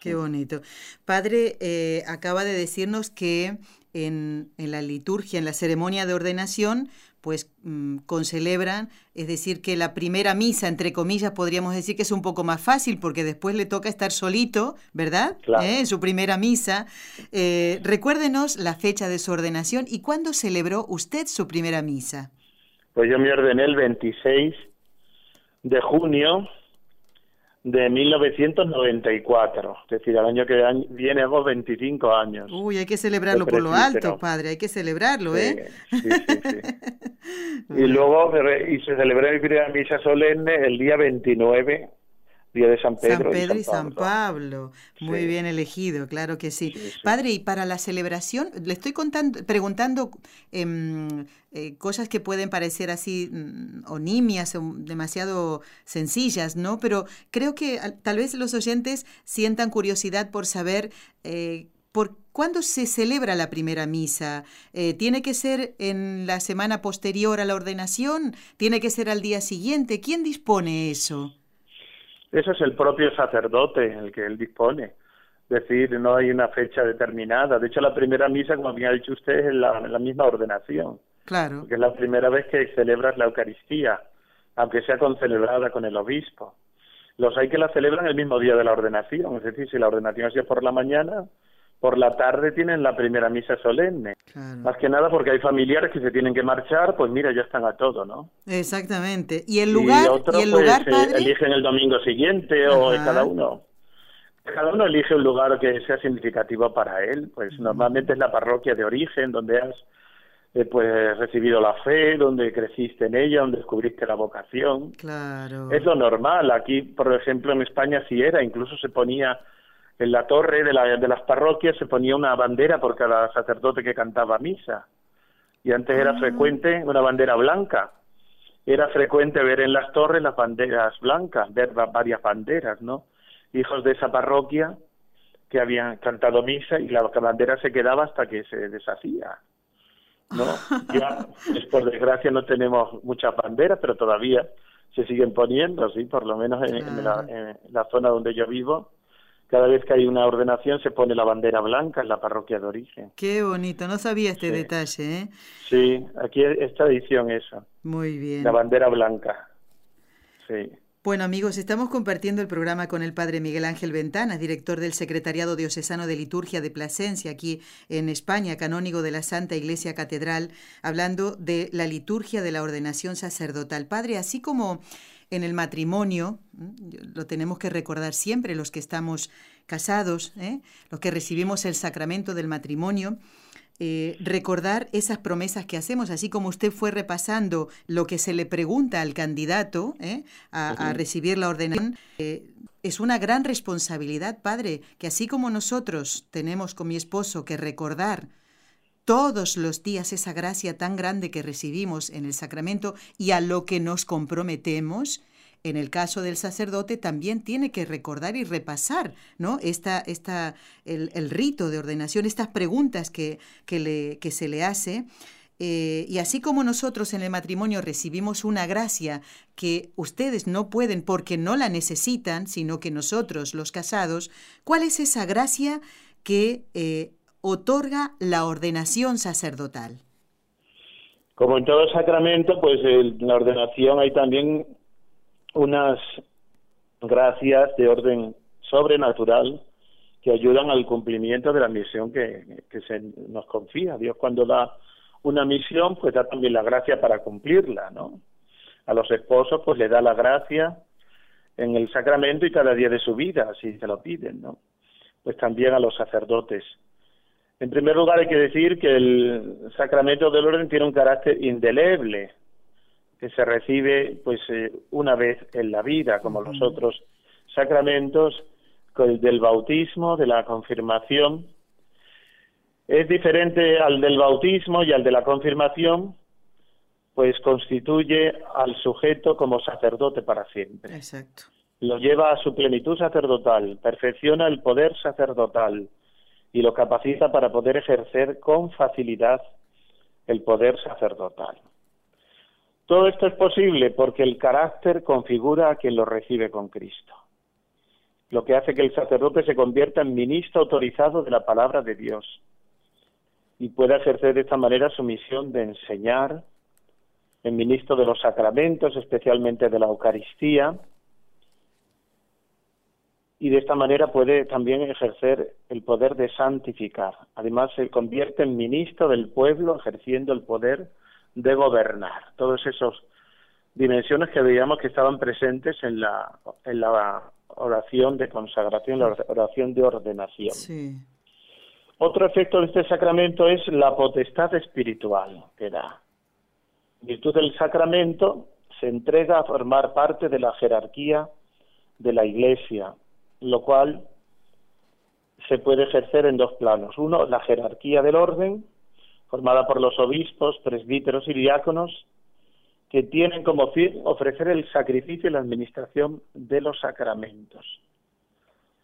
qué bonito. Padre, eh, acaba de decirnos que en, en, la liturgia, en la ceremonia de ordenación, pues mm, concelebran, es decir, que la primera misa, entre comillas, podríamos decir que es un poco más fácil porque después le toca estar solito, ¿verdad? ¿Eh? En su primera misa. Eh, recuérdenos la fecha de su ordenación y cuándo celebró usted su primera misa. Pues yo me ordené el 26 de junio de 1994, es decir, el año que viene hago 25 años. Uy, hay que celebrarlo por lo alto, padre, hay que celebrarlo, ¿eh? Sí, sí, sí. y luego y se celebró mi primera misa solemne el día 29 Día de San Pedro, San Pedro y San, Pablo. Muy bien elegido, claro que sí. Padre, y para la celebración, le estoy contando, preguntando em, eh, cosas que pueden parecer así mm, o nimias o demasiado sencillas, ¿no? Pero creo que tal vez los oyentes sientan curiosidad por saber eh, por cuándo se celebra la primera misa. Eh, ¿Tiene que ser en la semana posterior a la ordenación? ¿Tiene que ser al día siguiente? ¿Quién dispone eso? Eso es el propio sacerdote el que él dispone. Es decir, no hay una fecha determinada. De hecho, la primera misa, como bien ha dicho usted, es la, la misma ordenación. Claro. Porque es la primera vez que celebras la Eucaristía, aunque sea concelebrada con el obispo. Los hay que la celebran el mismo día de la ordenación. Es decir, si la ordenación es por la mañana, por la tarde tienen la primera misa solemne. Más que nada porque hay familiares que se tienen que marchar, pues mira, ya están a todo, ¿no? Exactamente. ¿Y el lugar? Y, otro, el pues, lugar, eh, eligen el domingo siguiente o cada uno. Cada uno elige un lugar que sea significativo para él. Pues normalmente es la parroquia de origen donde has eh, pues recibido la fe, donde creciste en ella, donde descubriste la vocación. Claro. Es lo normal. Aquí, por ejemplo, en España sí era, incluso se ponía en la torre de, la, de las parroquias se ponía una bandera por cada sacerdote que cantaba misa. Y antes era Ah. frecuente una bandera blanca. Era frecuente ver en las torres las banderas blancas, ver va- varias banderas, ¿no? Hijos de esa parroquia que habían cantado misa y la bandera se quedaba hasta que se deshacía. ¿no? Ya, pues, por desgracia no tenemos muchas banderas, pero todavía se siguen poniendo, sí, por lo menos en, en la, en la zona donde yo vivo. Cada vez que hay una ordenación se pone la bandera blanca en la parroquia de origen. Qué bonito, no sabía este Sí. detalle, ¿eh? Sí, aquí es tradición esa, Muy bien. la bandera blanca. Sí. Bueno amigos, estamos compartiendo el programa con el Padre Miguel Ángel Ventanas, director del Secretariado Diocesano de Liturgia de Plasencia, aquí en España, canónigo de la Santa Iglesia Catedral, hablando de la liturgia de la ordenación sacerdotal. Padre, así como en el matrimonio, lo tenemos que recordar siempre los que estamos casados, ¿eh? los que recibimos el sacramento del matrimonio, eh, recordar esas promesas que hacemos, así como usted fue repasando lo que se le pregunta al candidato ¿eh? a, a recibir la ordenación. eh, es una gran responsabilidad, padre, que así como nosotros tenemos con mi esposo que recordar todos los días esa gracia tan grande que recibimos en el sacramento y a lo que nos comprometemos, en el caso del sacerdote también tiene que recordar y repasar, ¿no? Esta, esta, el, rito de ordenación, estas preguntas que, que, le, que se le hace. Eh, y así como nosotros en el matrimonio recibimos una gracia que ustedes no pueden porque no la necesitan, sino que nosotros, los casados, ¿cuál es esa gracia que eh, otorga la ordenación sacerdotal? Como en todo sacramento, pues en la ordenación hay también unas gracias de orden sobrenatural que ayudan al cumplimiento de la misión que, que se nos confía. Dios cuando da una misión, pues da también la gracia para cumplirla, ¿no? A los esposos, pues le da la gracia en el sacramento y cada día de su vida, si se lo piden, ¿no? Pues también a los sacerdotes. En primer lugar, hay que decir que el sacramento del orden tiene un carácter indeleble, que se recibe pues eh, una vez en la vida, como los otros sacramentos el del bautismo, de la confirmación. Es diferente al del bautismo y al de la confirmación, pues constituye al sujeto como sacerdote para siempre. Exacto. Lo lleva a su plenitud sacerdotal, perfecciona el poder sacerdotal y lo capacita para poder ejercer con facilidad el poder sacerdotal. Todo esto es posible porque el carácter configura a quien lo recibe con Cristo, lo que hace que el sacerdote se convierta en ministro autorizado de la palabra de Dios y pueda ejercer de esta manera su misión de enseñar, en ministro de los sacramentos, especialmente de la Eucaristía, y de esta manera puede también ejercer el poder de santificar. Además, se convierte en ministro del pueblo, ejerciendo el poder de gobernar. Todas esas dimensiones que veíamos que estaban presentes en la, en la oración de consagración, la oración de ordenación. Sí. Otro efecto de este sacramento es la potestad espiritual que da. En virtud del sacramento se entrega a formar parte de la jerarquía de la Iglesia, lo cual se puede ejercer en dos planos. Uno, la jerarquía del orden, formada por los obispos, presbíteros y diáconos, que tienen como fin ofrecer el sacrificio y la administración de los sacramentos.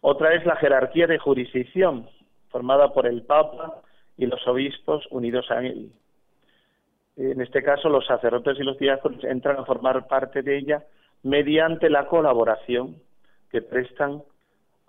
Otra es la jerarquía de jurisdicción, formada por el Papa y los obispos unidos a él. En este caso, los sacerdotes y los diáconos entran a formar parte de ella mediante la colaboración que prestan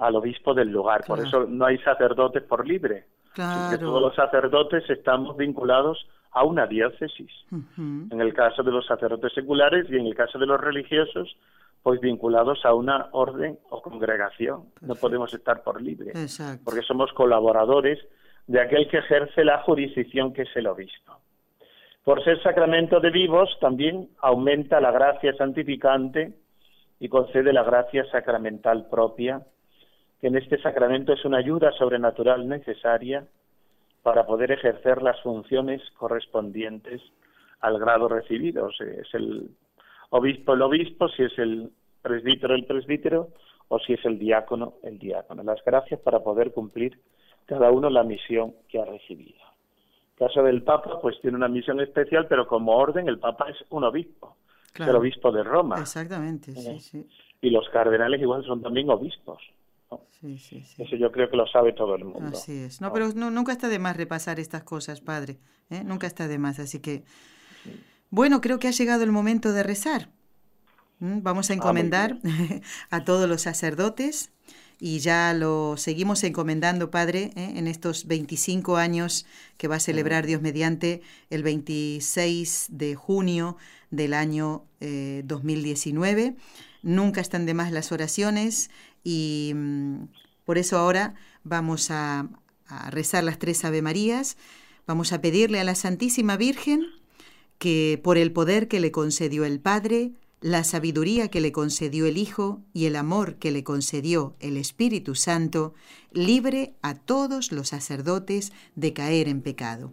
al obispo del lugar. Por eso no hay sacerdotes por libre, claro. que todos los sacerdotes estamos vinculados a una diócesis. Uh -huh. En el caso de los sacerdotes seculares y en el caso de los religiosos, pues vinculados a una orden o congregación. Perfecto. No podemos estar por libre, Exacto. porque somos colaboradores de aquel que ejerce la jurisdicción que es el obispo. Por ser sacramento de vivos, también aumenta la gracia santificante y concede la gracia sacramental propia, en este sacramento es una ayuda sobrenatural necesaria para poder ejercer las funciones correspondientes al grado recibido. Si es el obispo el obispo, si es el presbítero el presbítero o si es el diácono el diácono. Las gracias para poder cumplir cada uno la misión que ha recibido. El caso del Papa, pues tiene una misión especial, pero como orden el Papa es un obispo, el obispo de Roma. Exactamente, sí, ¿Eh? sí. Y los cardenales igual son también obispos. Sí, sí, sí. Eso yo creo que lo sabe todo el mundo. Así es. No, pero no, nunca está de más repasar estas cosas, padre. ¿eh? Nunca está de más. Así que, bueno, creo que ha llegado el momento de rezar. Vamos a encomendar a todos los sacerdotes y ya lo seguimos encomendando, Padre, ¿eh? en estos 25 años que va a celebrar Dios mediante el 26 de junio del año eh, 2019. Nunca están de más las oraciones y mm, por eso ahora vamos a, a rezar las tres Ave Marías. Vamos a pedirle a la Santísima Virgen que por el poder que le concedió el Padre, la sabiduría que le concedió el Hijo y el amor que le concedió el Espíritu Santo, libre a todos los sacerdotes de caer en pecado.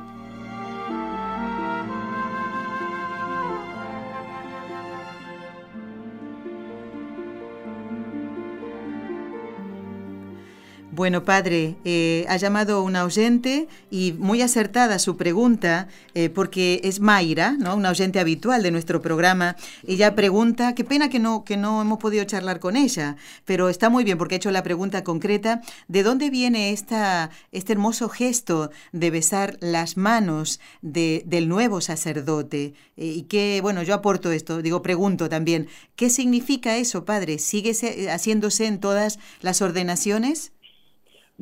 Bueno, padre, eh, ha llamado una oyente y muy acertada su pregunta, eh, porque es Mayra, ¿no? una oyente habitual de nuestro programa. Ella pregunta, qué pena que no, que no hemos podido charlar con ella, pero está muy bien porque ha hecho la pregunta concreta, ¿de dónde viene esta, este hermoso gesto de besar las manos de, del nuevo sacerdote? Eh, y que, bueno, yo aporto esto, digo, pregunto también, ¿qué significa eso, padre? ¿Sigue se- haciéndose en todas las ordenaciones?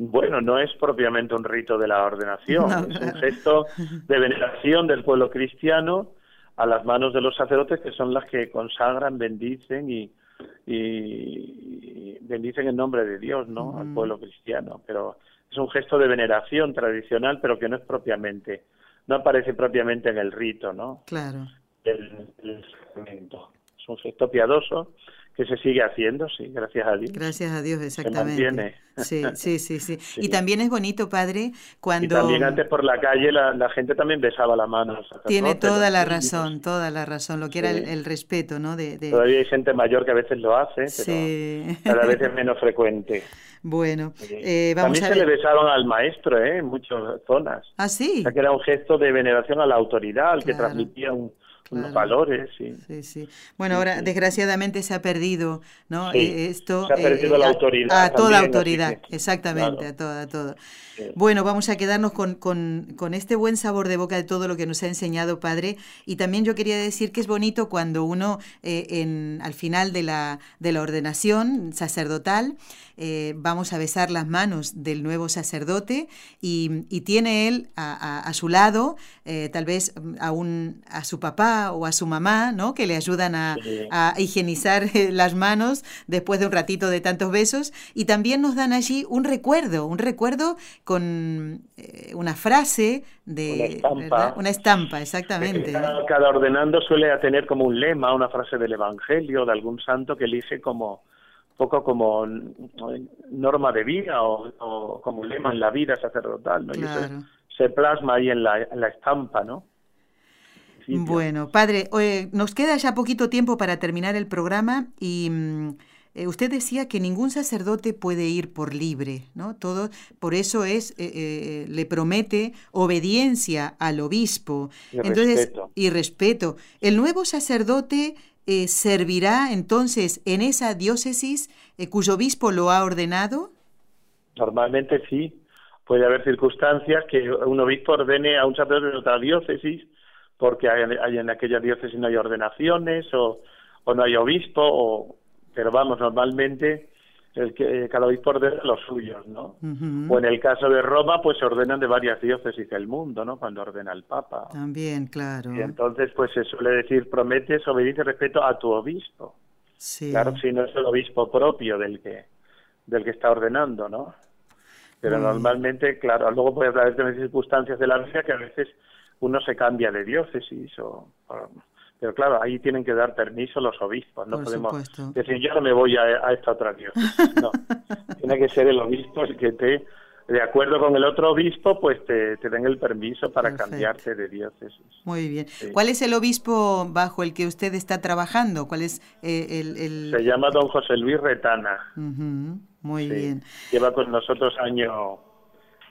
Bueno, no es propiamente un rito de la ordenación, No, es un gesto de veneración del pueblo cristiano a las manos de los sacerdotes que son las que consagran, bendicen y, y bendicen en nombre de Dios, ¿no? Al pueblo cristiano. Pero es un gesto de veneración tradicional, pero que no es propiamente, no aparece propiamente en el rito, ¿no? Claro. Es un gesto piadoso que se sigue haciendo, sí, gracias a Dios. Gracias a Dios, exactamente. mantiene. Sí, sí, sí, sí, Sí. Y también es bonito, padre, cuando... Y también antes por la calle la, la gente también besaba la mano. Tiene toda la razón, toda la razón, lo que era el, Sí. el respeto, ¿no? De, de- Todavía hay gente mayor que a veces lo hace, pero Sí. cada vez es menos frecuente. Bueno, Sí. eh, vamos También a se le ver... besaban al maestro ¿eh? en muchas zonas. Ah, O sí. sea que era un gesto de veneración a la autoridad, al que Claro. transmitía un- Claro. valores. Sí. Sí, sí. Bueno, Sí, ahora desgraciadamente se ha perdido, ¿no? Eh, esto se ha perdido la a- autoridad A, toda también, así autoridad, que, exactamente, claro. a toda, a toda. Bueno, vamos a quedarnos con, con- con este buen sabor de boca de todo lo que nos ha enseñado Padre. Y también yo quería decir que es bonito cuando uno, eh, en, al final de la, de la ordenación sacerdotal, eh, vamos a besar las manos del nuevo sacerdote y, y tiene él a, a- a su lado, eh, tal vez mm, a, un, a su papá o a su mamá, ¿no? que le ayudan a, higienizar eh, las manos después de un ratito de tantos besos. Y también nos dan allí un recuerdo, un recuerdo con eh, una frase de... Una estampa. ¿verdad? Una estampa, exactamente. Cada, cada ordenando suele tener como un lema, una frase del Evangelio, de algún santo que elige como poco como n- norma de vida o, o como lema en la vida sacerdotal, ¿no? Y eso se plasma ahí en la, en la estampa, ¿no? Sí, Bueno, padre, eh, nos queda ya poquito tiempo para terminar el programa y mm, eh, usted decía que ningún sacerdote puede ir por libre, ¿no? Todo, por eso es, eh, eh, le promete obediencia al obispo. Y entonces, respeto. y respeto. El nuevo sacerdote servirá entonces en esa diócesis cuyo obispo lo ha ordenado. Normalmente sí. Puede haber circunstancias que un obispo ordene a un sacerdote de otra diócesis porque hay, hay en aquella diócesis no hay ordenaciones o, o no hay obispo o pero vamos, normalmente el que cada obispo ordena los suyos, ¿no? O en el caso de Roma, pues se ordenan de varias diócesis del mundo, ¿no? Cuando ordena el Papa. También, claro. Y entonces, pues se suele decir, prometes obediencia respeto a tu obispo. Sí. Claro, si no es el obispo propio del que del que está ordenando, ¿no? Pero normalmente, claro, luego puede haber también circunstancias de la vida que a veces uno se cambia de diócesis o, o- pero claro, ahí tienen que dar permiso los obispos, no Por podemos supuesto. decir yo no me voy a, a esta otra diócesis, no, tiene que ser el obispo el que te, de acuerdo con el otro obispo, pues te, te den el permiso para Perfecto. cambiarte de diócesis. Muy bien. Sí. ¿Cuál es el obispo bajo el que usted está trabajando? ¿Cuál es eh, el, el- Se llama don José Luis Retana. Muy Sí. bien. Lleva con nosotros año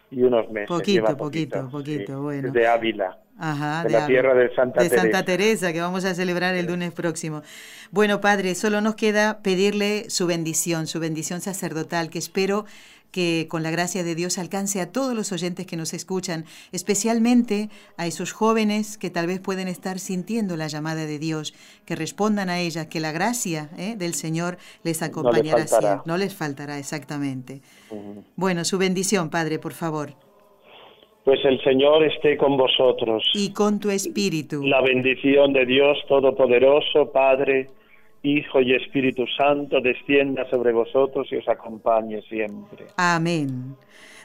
y unos meses. Poquito, poquito, poquito, sí. bueno. De Ávila, Ajá, de la tierra de Santa de Santa Teresa. Teresa, que vamos a celebrar el lunes próximo. Bueno, padre, solo nos queda pedirle su bendición, su bendición sacerdotal, que espero que con la gracia de Dios alcance a todos los oyentes que nos escuchan, especialmente a esos jóvenes que tal vez pueden estar sintiendo la llamada de Dios, que respondan a ella, que la gracia ¿eh? del Señor les acompañará faltará. siempre, no les faltará exactamente. Bueno, su bendición, padre, por favor, Pues el Señor esté con vosotros. y con tu espíritu. La bendición de Dios Todopoderoso, Padre, Hijo y Espíritu Santo, descienda sobre vosotros y os acompañe siempre. Amén.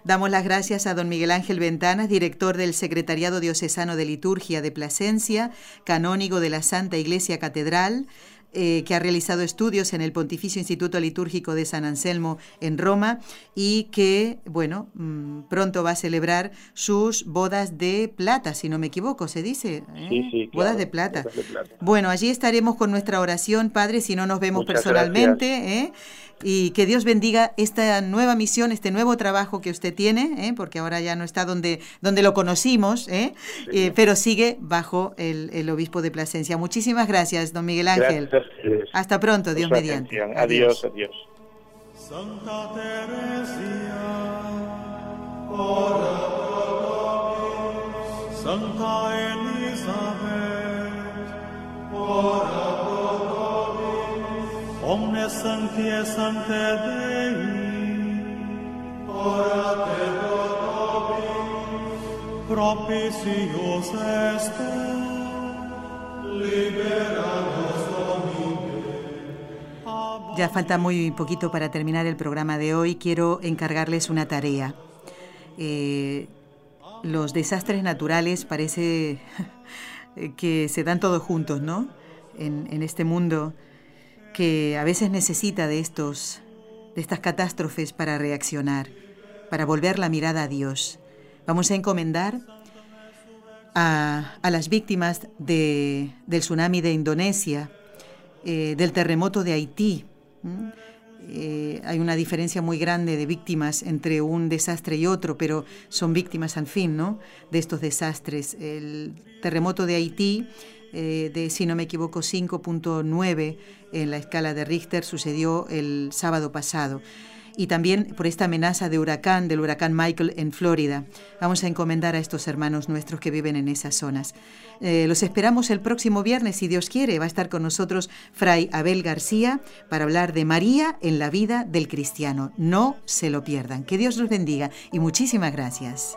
Damos las gracias a don Miguel Ángel Ventanas, director del Secretariado Diocesano de Liturgia de Plasencia, canónigo de la Santa Iglesia Catedral, eh, que ha realizado estudios en el Pontificio Instituto Litúrgico de San Anselmo en Roma y que, bueno, mm, pronto va a celebrar sus bodas de plata, si no me equivoco, se dice. ¿eh? Sí, sí, claro, Bodas de plata. bodas de plata. Bueno, allí estaremos con nuestra oración, Padre, si no nos vemos Muchas personalmente, ¿eh? Y que Dios bendiga esta nueva misión, este nuevo trabajo que usted tiene, ¿eh? porque ahora ya no está donde, donde lo conocimos, ¿eh? Eh, pero sigue bajo el, el obispo de Plasencia. Muchísimas gracias, don Miguel Ángel. Gracias Hasta pronto, Dios su mediante. atención. Adiós, adiós. Santa Teresia, ora pro nobis. Santa Elisabeth, ora nobis. Omnes sancti sancte Dei, orate pro nobis. Propitios est, liberanos Ya falta muy poquito para terminar el programa de hoy. Quiero encargarles una tarea. Eh, los desastres naturales parece que se dan todos juntos, ¿no? En este mundo que a veces necesita de estos, de estas catástrofes para reaccionar, para volver la mirada a Dios. Vamos a encomendar a, a las víctimas de, del tsunami de Indonesia, eh, del terremoto de Haití. Eh, hay una diferencia muy grande de víctimas entre un desastre y otro, pero son víctimas al fin, ¿no? De estos desastres. El terremoto de Haití, eh, de si no me equivoco 5.9 en la escala de Richter, sucedió el sábado pasado y también por esta amenaza de huracán, del huracán Michael en Florida. Vamos a encomendar a estos hermanos nuestros que viven en esas zonas. Eh, los esperamos el próximo viernes, si Dios quiere. Va a estar con nosotros Fray Abel García para hablar de María en la vida del cristiano. No se lo pierdan. Que Dios los bendiga y muchísimas gracias.